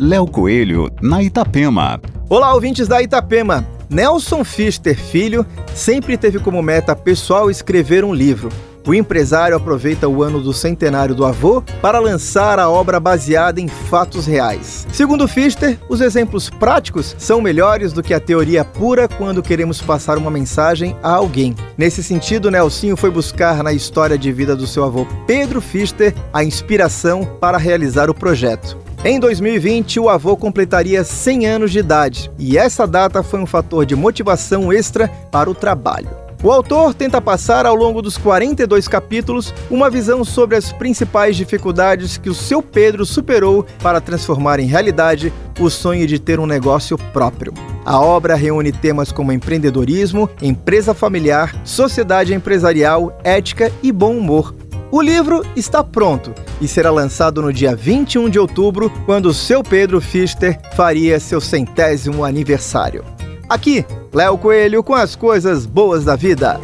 Léo Coelho, na Itapema. Olá, ouvintes da Itapema. Nelson Fister Filho sempre teve como meta pessoal escrever um livro. O empresário aproveita o ano do centenário do avô para lançar a obra baseada em fatos reais. Segundo Fister, os exemplos práticos são melhores do que a teoria pura quando queremos passar uma mensagem a alguém. Nesse sentido, Nelsinho foi buscar na história de vida do seu avô Pedro Fister a inspiração para realizar o projeto. Em 2020, o avô completaria 100 anos de idade, e essa data foi um fator de motivação extra para o trabalho. O autor tenta passar ao longo dos 42 capítulos uma visão sobre as principais dificuldades que o seu Pedro superou para transformar em realidade o sonho de ter um negócio próprio. A obra reúne temas como empreendedorismo, empresa familiar, sociedade empresarial, ética e bom humor, o livro está pronto e será lançado no dia 21 de outubro, quando o seu Pedro Fister faria seu centésimo aniversário. Aqui, Léo Coelho com as coisas boas da vida.